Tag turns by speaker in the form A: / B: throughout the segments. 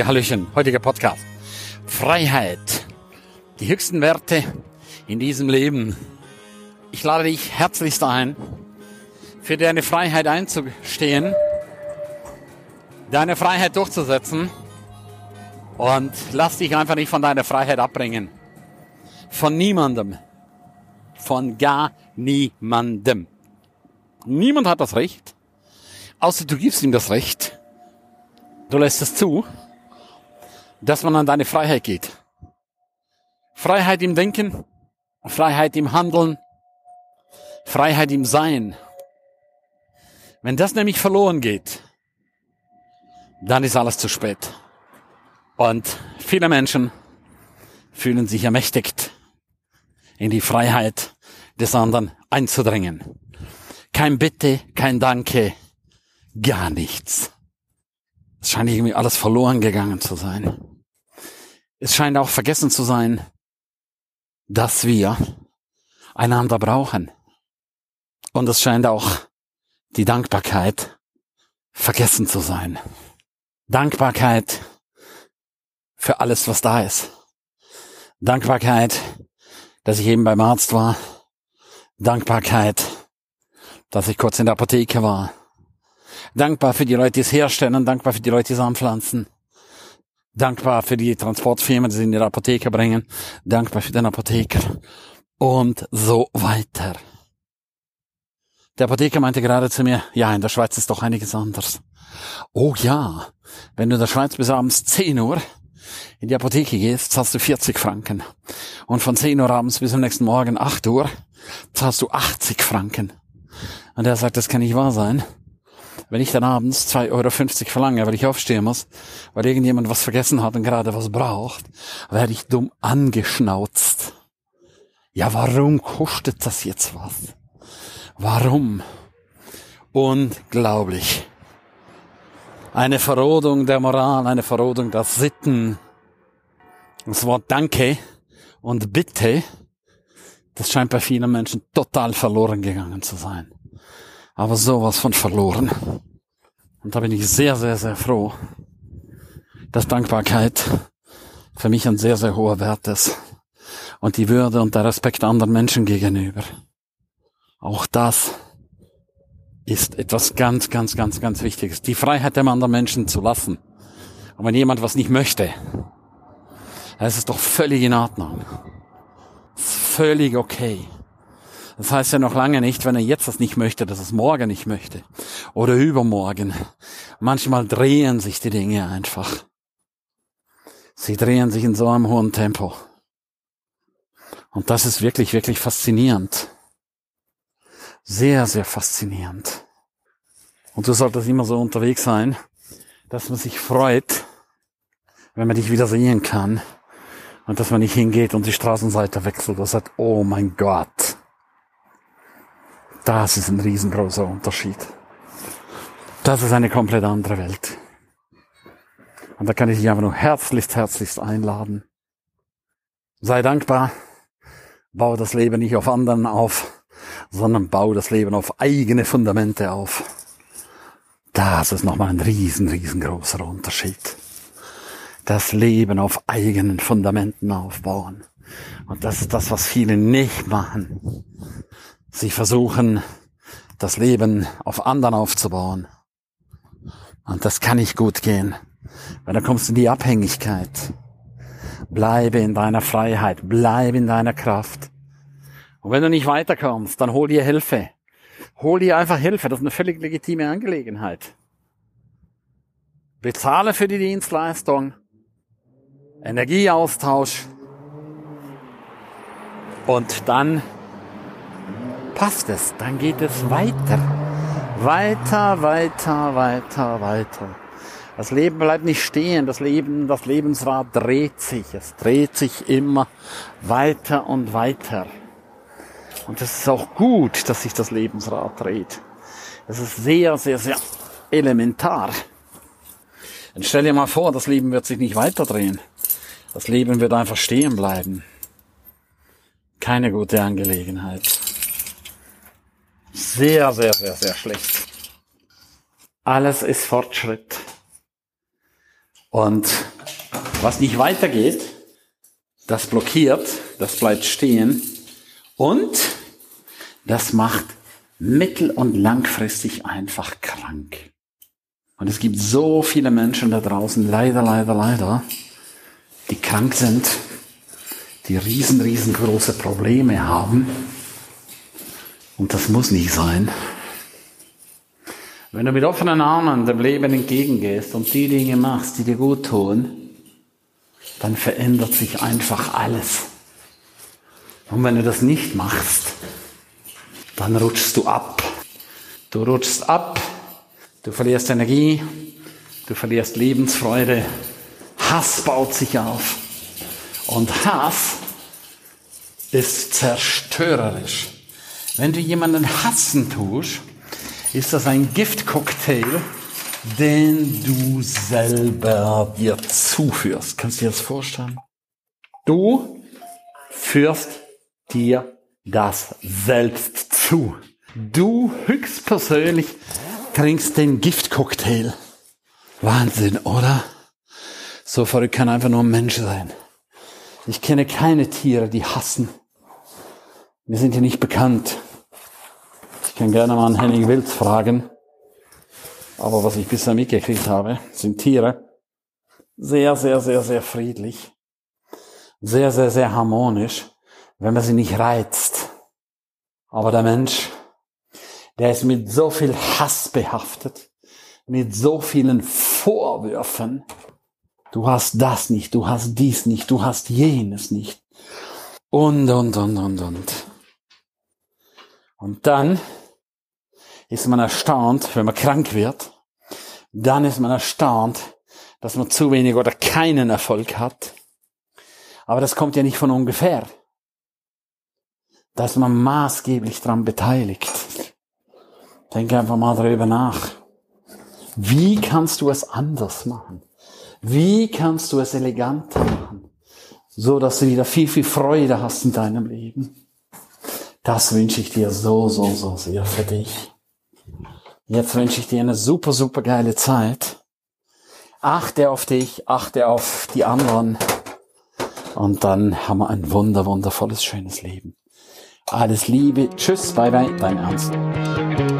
A: Ja, Hallöchen, heutiger Podcast. Freiheit. Die höchsten Werte in diesem Leben. Ich lade dich herzlichst ein, für deine Freiheit einzustehen, deine Freiheit durchzusetzen und lass dich einfach nicht von deiner Freiheit abbringen. Von niemandem. Von gar niemandem. Niemand hat das Recht, außer du gibst ihm das Recht. Du lässt es zu, dass man an deine Freiheit geht. Freiheit im Denken, Freiheit im Handeln, Freiheit im Sein. Wenn das nämlich verloren geht, dann ist alles zu spät. Und viele Menschen fühlen sich ermächtigt, in die Freiheit des anderen einzudringen. Kein Bitte, kein Danke, gar nichts. Es scheint irgendwie alles verloren gegangen zu sein. Es scheint auch vergessen zu sein, dass wir einander brauchen. Und es scheint auch die Dankbarkeit vergessen zu sein. Dankbarkeit für alles, was da ist. Dankbarkeit, dass ich eben beim Arzt war. Dankbarkeit, dass ich kurz in der Apotheke war. Dankbar für die Leute, die es herstellen, dankbar für die Leute, die es anpflanzen. Dankbar für die Transportfirmen, die sie in die Apotheke bringen. Dankbar für den Apotheker. Und so weiter. Der Apotheker meinte gerade zu mir, ja, in der Schweiz ist doch einiges anders. Oh ja, wenn du in der Schweiz bis abends 10 Uhr in die Apotheke gehst, zahlst du 40 Franken. Und von 10 Uhr abends bis am nächsten Morgen 8 Uhr zahlst du 80 Franken. Und er sagt, das kann nicht wahr sein. Wenn ich dann abends 2,50 Euro verlange, weil ich aufstehen muss, weil irgendjemand was vergessen hat und gerade was braucht, werde ich dumm angeschnauzt. Ja, warum kostet das jetzt was? Warum? Unglaublich. Eine Verrodung der Moral, eine Verrodung der Sitten. Das Wort Danke und Bitte, das scheint bei vielen Menschen total verloren gegangen zu sein. Aber sowas von verloren. Und da bin ich sehr, sehr, sehr froh, dass Dankbarkeit für mich ein sehr, sehr hoher Wert ist. Und die Würde und der Respekt anderen Menschen gegenüber. Auch das ist etwas ganz, ganz, ganz, ganz Wichtiges. Die Freiheit dem anderen Menschen zu lassen. Und wenn jemand was nicht möchte, dann ist es doch völlig in Ordnung. Völlig okay. Das heißt ja noch lange nicht, wenn er jetzt das nicht möchte, dass er es morgen nicht möchte. Oder übermorgen. Manchmal drehen sich die Dinge einfach. Sie drehen sich in so einem hohen Tempo. Und das ist wirklich, wirklich faszinierend. Sehr, sehr faszinierend. Und du solltest immer so unterwegs sein, dass man sich freut, wenn man dich wieder sehen kann. Und dass man nicht hingeht und die Straßenseite wechselt und sagt, oh mein Gott. Das ist ein riesengroßer Unterschied. Das ist eine komplett andere Welt. Und da kann ich dich einfach nur herzlichst, herzlichst einladen. Sei dankbar. Bau das Leben nicht auf anderen auf, sondern bau das Leben auf eigene Fundamente auf. Das ist nochmal ein riesen, riesengroßer Unterschied. Das Leben auf eigenen Fundamenten aufbauen. Und das ist das, was viele nicht machen. Sie versuchen, das Leben auf anderen aufzubauen. Und das kann nicht gut gehen, weil dann kommst du in die Abhängigkeit. Bleibe in deiner Freiheit, bleibe in deiner Kraft. Und wenn du nicht weiterkommst, dann hol dir Hilfe. Hol dir einfach Hilfe. Das ist eine völlig legitime Angelegenheit. Bezahle für die Dienstleistung. Energieaustausch. Und dann passt es. Dann geht es weiter. Weiter, weiter, weiter, weiter. Das Leben bleibt nicht stehen. Das Leben, das Lebensrad dreht sich. Es dreht sich immer weiter und weiter. Und es ist auch gut, dass sich das Lebensrad dreht. Es ist sehr, sehr, sehr elementar. Und stell dir mal vor, das Leben wird sich nicht weiterdrehen. Das Leben wird einfach stehen bleiben. Keine gute Angelegenheit. Sehr, sehr, sehr, sehr schlecht. Alles ist Fortschritt. Und was nicht weitergeht, das blockiert, das bleibt stehen und das macht mittel- und langfristig einfach krank. Und es gibt so viele Menschen da draußen, leider, leider, leider, die krank sind, die riesen, riesengroße Probleme haben. Und das muss nicht sein. Wenn du mit offenen Armen dem Leben entgegengehst und die Dinge machst, die dir gut tun, dann verändert sich einfach alles. Und wenn du das nicht machst, dann rutschst du ab. Du rutschst ab, du verlierst Energie, du verlierst Lebensfreude, Hass baut sich auf. Und Hass ist zerstörerisch. Wenn du jemanden hassen tust, ist das ein Giftcocktail, den du selber dir zuführst. Kannst du dir das vorstellen? Du führst dir das selbst zu. Du höchstpersönlich trinkst den Giftcocktail. Wahnsinn, oder? So verrückt kann einfach nur ein Mensch sein. Ich kenne keine Tiere, die hassen. Wir sind hier nicht bekannt. Ich kann gerne mal einen Henning Wild fragen. Aber was ich bisher mitgekriegt habe, sind Tiere sehr, sehr, sehr, sehr friedlich. Sehr, sehr, sehr harmonisch, wenn man sie nicht reizt. Aber der Mensch, der ist mit so viel Hass behaftet, mit so vielen Vorwürfen. Du hast das nicht, du hast dies nicht, du hast jenes nicht. Und, und, und, und, und. Und dann ist man erstaunt, wenn man krank wird. Dann ist man erstaunt, dass man zu wenig oder keinen Erfolg hat. Aber das kommt ja nicht von ungefähr. Da ist man maßgeblich dran beteiligt. Denke einfach mal darüber nach. Wie kannst du es anders machen? Wie kannst du es eleganter machen? So dass du wieder viel, viel Freude hast in deinem Leben. Das wünsche ich dir so, so, so sehr für dich. Jetzt wünsche ich dir eine super, super geile Zeit. Achte auf dich, achte auf die anderen. Und dann haben wir ein wunder, wundervolles, schönes Leben. Alles Liebe. Tschüss, bye bye, dein Ernst.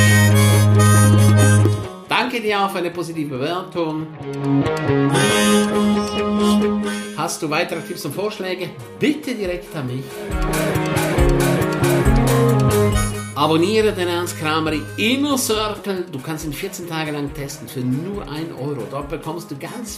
B: Dir auch für eine positive Bewertung. Hast du weitere Tipps und Vorschläge? Bitte direkt an mich. Abonniere den Ernst Kramer Inner Circle. Du kannst ihn 14 Tage lang testen für nur 1 Euro. Dort bekommst du ganz